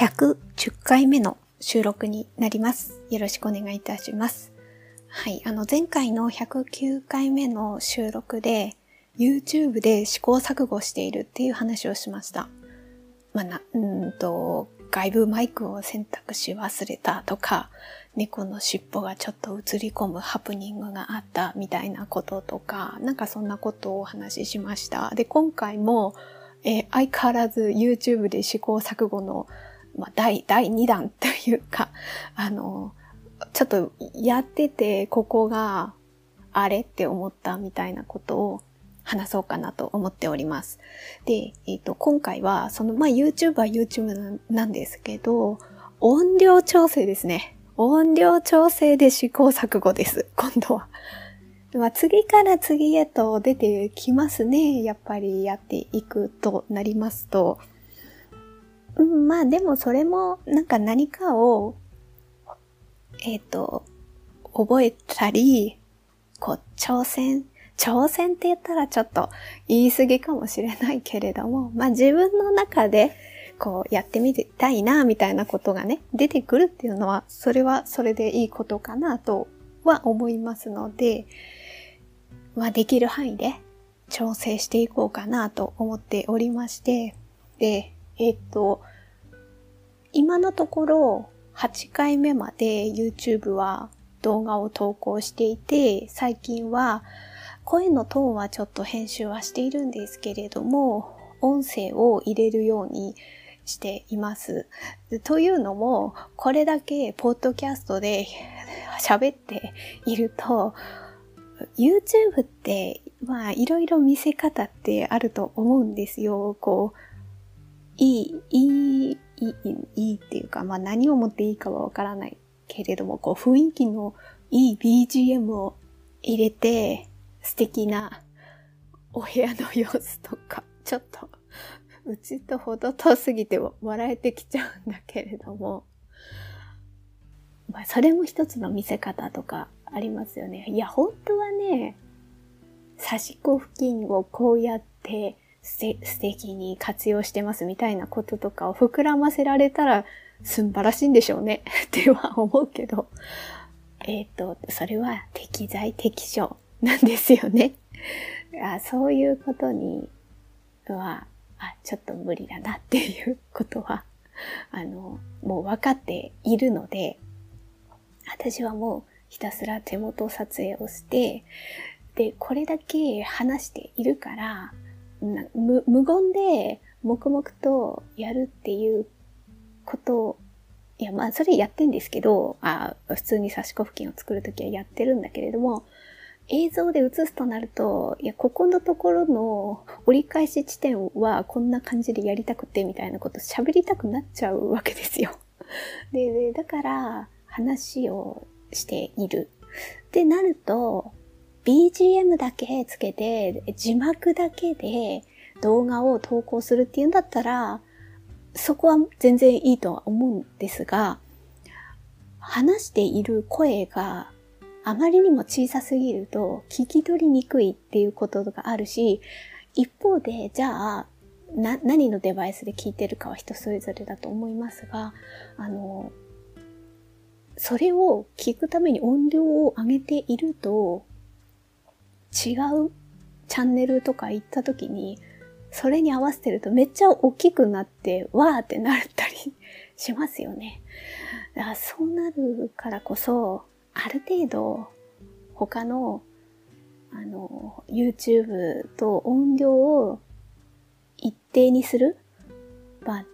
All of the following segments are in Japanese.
110回目の収録になります。よろしくお願いいたします。はい。あの、前回の109回目の収録で、YouTube で試行錯誤しているっていう話をしました。まあ、な、うんと、外部マイクを選択し忘れたとか、猫の尻尾がちょっと映り込むハプニングがあったみたいなこととか、なんかそんなことをお話ししました。で、今回も、えー相変わらず YouTube で試行錯誤の、まあ、第、第2弾というか、あの、ちょっとやってて、ここがあれって思ったみたいなことを話そうかなと思っております。で、えっ、と、今回は、その、まあ、YouTube は YouTube ななんですけど、音量調整ですね。音量調整で試行錯誤です。今度は。まあ、次から次へと出てきますね。やっぱりやっていくとなりますと。うん、まあでもそれもなんか何かを、えっ、と、覚えたり、こう、挑戦、挑戦って言ったらちょっと言い過ぎかもしれないけれども、まあ自分の中でこうやってみたいな、みたいなことがね、出てくるっていうのは、それはそれでいいことかなとは思いますので、まあできる範囲で調整していこうかなと思っておりまして、で、えっと、今のところ8回目まで YouTube は動画を投稿していて、最近は声のトーンはちょっと編集はしているんですけれども、音声を入れるようにしています。というのも、これだけポッドキャストで喋っていると、YouTube って、まあ、いろいろ見せ方ってあると思うんですよ。こう、いい、いい、いい、いいっていうか、まあ何をもっていいかはわからないけれども、こう雰囲気のいい BGM を入れて、素敵なお部屋の様子とか、ちょっと、うちとほど遠すぎて笑えてきちゃうんだけれども、まあそれも一つの見せ方とかありますよね。いや、本当はね、差し子付近をこうやって素敵に活用してますみたいなこととかを膨らませられたら素晴らしいんでしょうね っては思うけど、えっ、と、それは適材適所なんですよね。あそういうことには、あ、ちょっと無理だなっていうことは、あの、もう分かっているので、私はもうひたすら手元撮影をして、で、これだけ話しているから、無無言で黙々とやるっていうこといや、まあ、それやってんですけど、あ普通に差し子付近を作るときはやってるんだけれども、映像で映すとなると、いや、ここのところの折り返し地点はこんな感じでやりたくてみたいなこと喋りたくなっちゃうわけですよ。で、でだから話をしている。ってなると、BGM だけつけて、字幕だけで動画を投稿するっていうんだったら、そこは全然いいとは思うんですが、話している声があまりにも小さすぎると聞き取りにくいっていうことがあるし、一方で、じゃあ、な、何のデバイスで聞いてるかは人それぞれだと思いますが、あの、それを聞くために音量を上げていると、違うチャンネルとか行った時に、それに合わせてるとめっちゃ大きくなって、わーってなったりしますよね。だからそうなるからこそ、ある程度、他の、あの、YouTube と音量を一定にするまあ、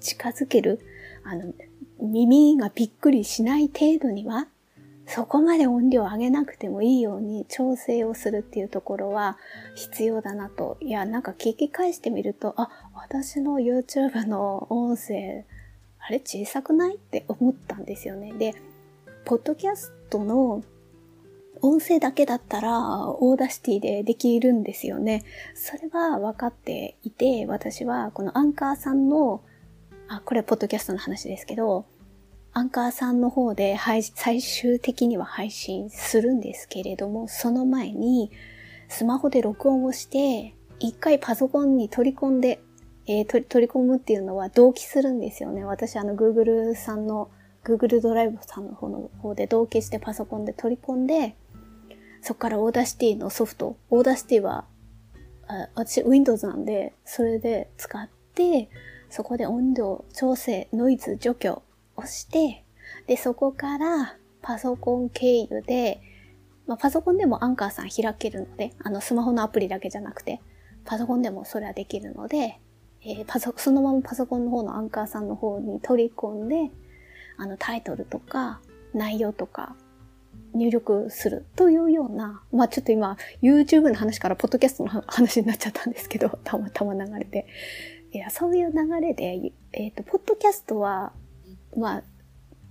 近づけるあの、耳がびっくりしない程度には、そこまで音量を上げなくてもいいように調整をするっていうところは必要だなと。いや、なんか聞き返してみると、あ、私の YouTube の音声、あれ小さくない？って思ったんですよね。で、ポッドキャストの音声だけだったら、 Audacity でできるんですよね。それは分かっていて、私はこのアンカーさんの、あ、これはポッドキャストの話ですけど、アンカーさんの方で配最終的には配信するんですけれども、その前にスマホで録音をして、一回パソコンに取り込んでえー、取り込むっていうのは同期するんですよね。私、あの、Google さんの、Google ドライブさんの方の方で同期してパソコンで取り込んで、そこから Audacity のソフト、 Audacity は、あ私 Windows なんで、それで使って、そこで音量調整、ノイズ除去をして、で、そこからパソコン経由で、まあ、パソコンでもアンカーさん開けるので、あの、スマホのアプリだけじゃなくて、パソコンでもそれはできるので、えー、パソ、そのままパソコンの方のアンカーさんの方に取り込んで、あの、タイトルとか、内容とか、入力するというような、まあちょっと今、YouTube の話からポッドキャストの話になっちゃったんですけど、たまたま流れて。いや、そういう流れで、えっ、ー、と、ポッドキャストは、まあ、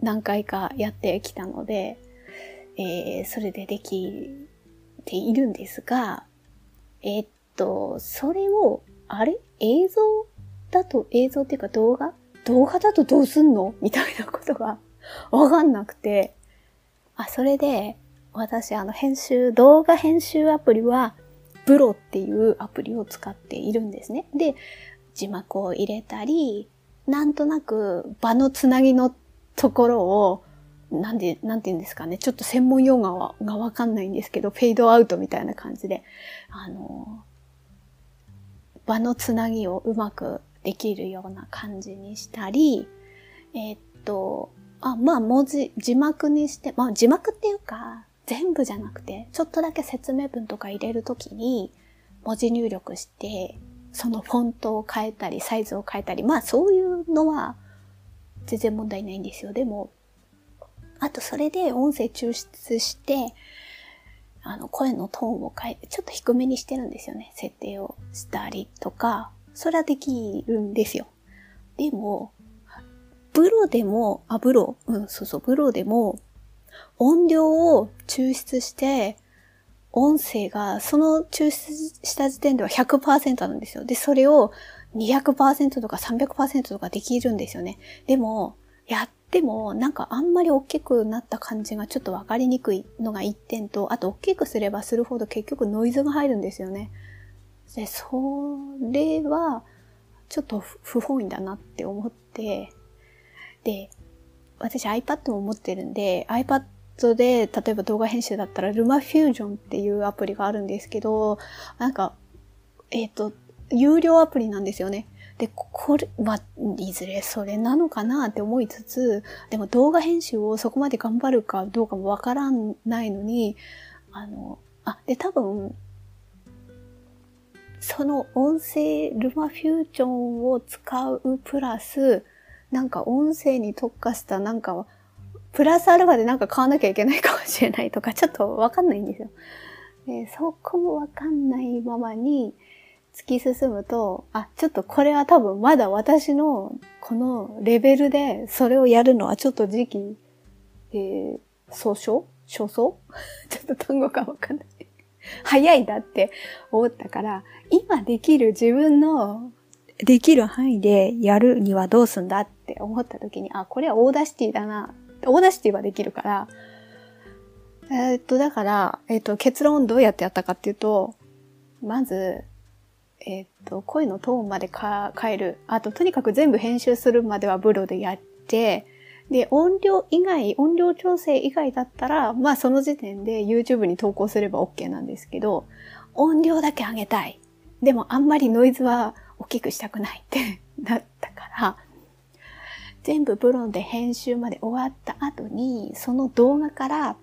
何回かやってきたので、えー、それでできているんですが、えっと、それを、あれ？映像だと、映像っていうか動画？動画だとどうすんの？みたいなことが わかんなくて、あ、それで、私、あの、編集、動画編集アプリは、ブロっていうアプリを使っているんですね。で、字幕を入れたり、なんとなく場のつなぎのところをなんで、なんて言うんですかね。ちょっと専門用語がわかんないんですけど、フェードアウトみたいな感じで、あの、場のつなぎをうまくできるような感じにしたり、えー、っと、あ、まあ文字、字幕にして、まあ字幕っていうか、全部じゃなくて、ちょっとだけ説明文とか入れるときに、文字入力して、そのフォントを変えたり、サイズを変えたり、まあそういうのは全然問題ないんですよ。でも、あとそれで音声抽出して、あの、声のトーンを変え、ちょっと低めにしてるんですよね。設定をしたりとか、それはできるんですよ。でも、ブロでも、あ、ブロ、うん、そうそう、ブロでも、音量を抽出して、音声が、その抽出した時点では100%なんですよ。で、それを200%とか300%とかできるんですよね。でも、やっでも、なんかあんまり大きくなった感じがちょっとわかりにくいのが一点と、あと大きくすればするほど結局ノイズが入るんですよね。で、それは、ちょっと不本意だなって思って、で、私 iPad も持ってるんで、iPad で、例えば動画編集だったら LumaFusion っていうアプリがあるんですけど、なんか、えっ、ー、と、有料アプリなんですよね。で、これ、ま、いずれそれなのかなって思いつつ、でも動画編集をそこまで頑張るかどうかもわからないのに、あの、あ、で、多分、その音声ルマフューチョンを使うプラス、なんか音声に特化したなんか、プラスアルファでなんか買わなきゃいけないかもしれないとか、ちょっとわかんないんですよ。でそこもわかんないままに、突き進むと、あ、ちょっとこれは多分まだ私のこのレベルでそれをやるのはちょっと時期、えー、尚早少々ちょっと単語がわかんない。早いだって思ったから、今できる自分のできる範囲でやるにはどうすんだって思った時に、あ、これは Audacity だな。Audacity はできるから、えー、っと、だから、えー、っと、結論どうやってやったかっていうと、まず、えっ、と、声のトーンまで変える。あと、とにかく全部編集するまでは VLLO でやって、で、音量以外、音量調整以外だったら、まあその時点で YouTube に投稿すれば OK なんですけど、音量だけ上げたい。でもあんまりノイズは大きくしたくないって なったから、全部ブロンで編集まで終わった後に、その動画から、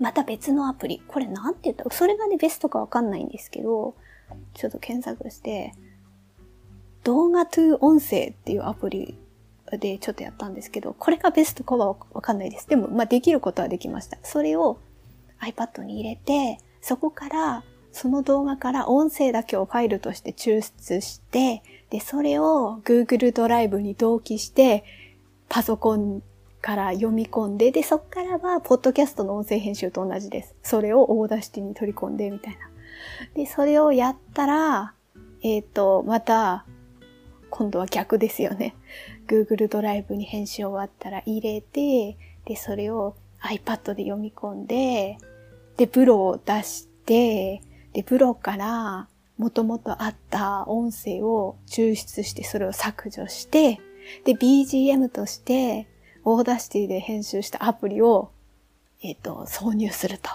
また別のアプリ。これなんて言った？それがね、ベストかわかんないんですけど、ちょっと検索して、動画トゥ音声っていうアプリでちょっとやったんですけど、これがベストかはわかんないです。でも、まあ、できることはできました。それを iPad に入れて、そこから、その動画から音声だけをファイルとして抽出して、で、それを Google ドライブに同期して、パソコンから読み込んで、で、そこからは、ポッドキャストの音声編集と同じです。それを Audacity に取り込んで、みたいな。で、それをやったら、えっ、ー、と、また、今度は逆ですよね。Google ドライブに編集終わったら入れて、で、それを iPad で読み込んで、で、 VLLO を出して、で、 VLLO から、もともとあった音声を抽出してそれを削除して、で、BGM として Audacity で編集したアプリを、えっ、ー、と、挿入すると。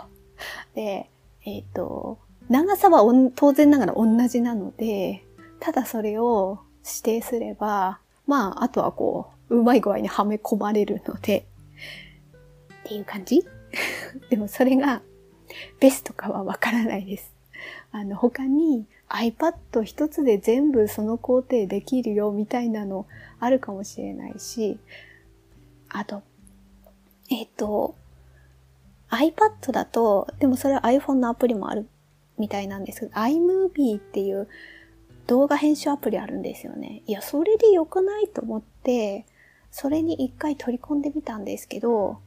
で、えっ、ー、と、長さは当然ながら同じなので、ただそれを指定すれば、まあ、あとはこう、うまい具合にはめ込まれるので、っていう感じ？でもそれがベストかはわからないです。あの、他に iPad 一つで全部その工程できるよみたいなのあるかもしれないし、あと、えっ、と、iPad だと、でもそれは iPhone のアプリもあるみたいなんですけど、iMovie っていう動画編集アプリあるんですよね。いや、それで良くないと思って、それに一回取り込んでみたんですけど、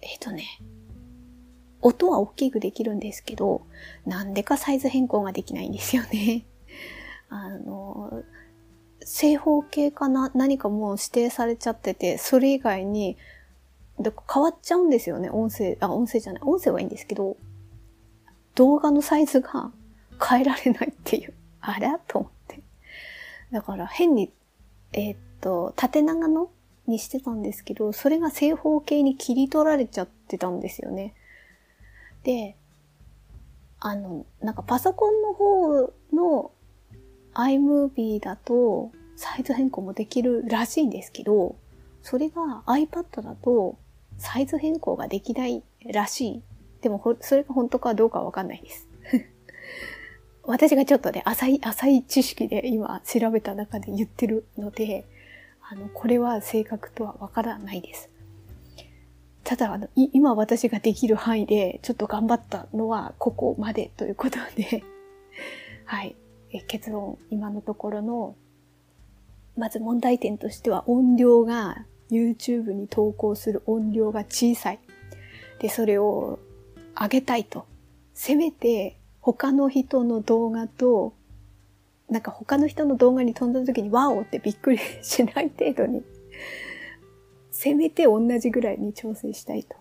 えっ、とね、音は大きくできるんですけど、なんでかサイズ変更ができないんですよね。あの、正方形かな？何かもう指定されちゃってて、それ以外に、変わっちゃうんですよね、音声。あ、音声じゃない。音声はいいんですけど、動画のサイズが 変えられないっていう。あれと思って。だから変に、えー、っと、縦長のにしてたんですけど、それが正方形に切り取られちゃってたんですよね。で、あの、なんかパソコンの方の iMovie だとサイズ変更もできるらしいんですけど、それが iPad だとサイズ変更ができないらしい。でも、それが本当かどうかわかんないです。私がちょっとね、浅い、浅い知識で今調べた中で言ってるので、あの、これは正確とはわからないです。ただ、あの、今私ができる範囲でちょっと頑張ったのはここまでということで はい。え結論、今のところの、まず問題点としては音量が YouTube に投稿する音量が小さい。で、それを上げたいと。せめて他の人の動画と、なんか他の人の動画に飛んだ時に wow ってびっくりしない程度にせめて同じぐらいに調整したいと。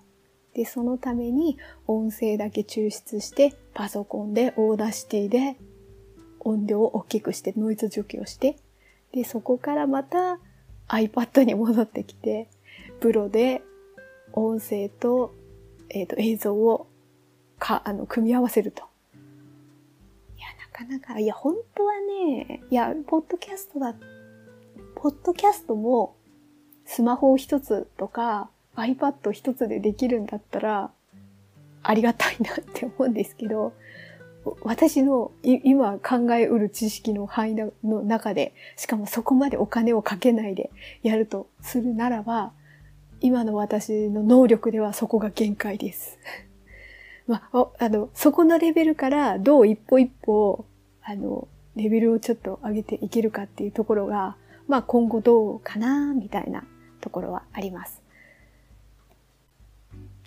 で、そのために音声だけ抽出して、パソコンで Audacity で音量を大きくしてノイズ除去をして、で、そこからまた iPad に戻ってきて、プロで音声と,、えー、と映像をか、あの、組み合わせると。いや、なかなか、いや、本当はね、いや、ポッドキャストだ、ポッドキャストもスマホ一つとか iPad 一つでできるんだったらありがたいなって思うんですけど、私の今考えうる知識の範囲の中で、しかもそこまでお金をかけないでやるとするならば、今の私の能力ではそこが限界です。まあ、あの、そこのレベルからどう一歩一歩、あの、レベルをちょっと上げていけるかっていうところが、まあ今後どうかな、みたいなところはあります。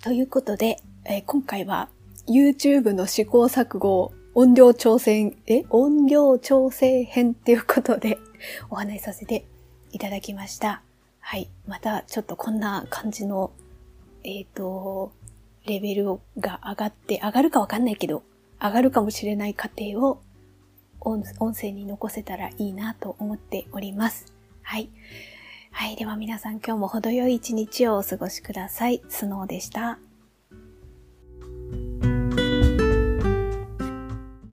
ということで、えー、今回は YouTube の試行錯誤音量調整、え？音量調整編っていうことでお話しさせていただきました。はい。またちょっとこんな感じの、えっ、ー、と、レベルが上がって、上がるかわかんないけど、上がるかもしれない過程を音声に残せたらいいなと思っております。はい。はい。では皆さん今日も程よい一日をお過ごしください。スノーでした。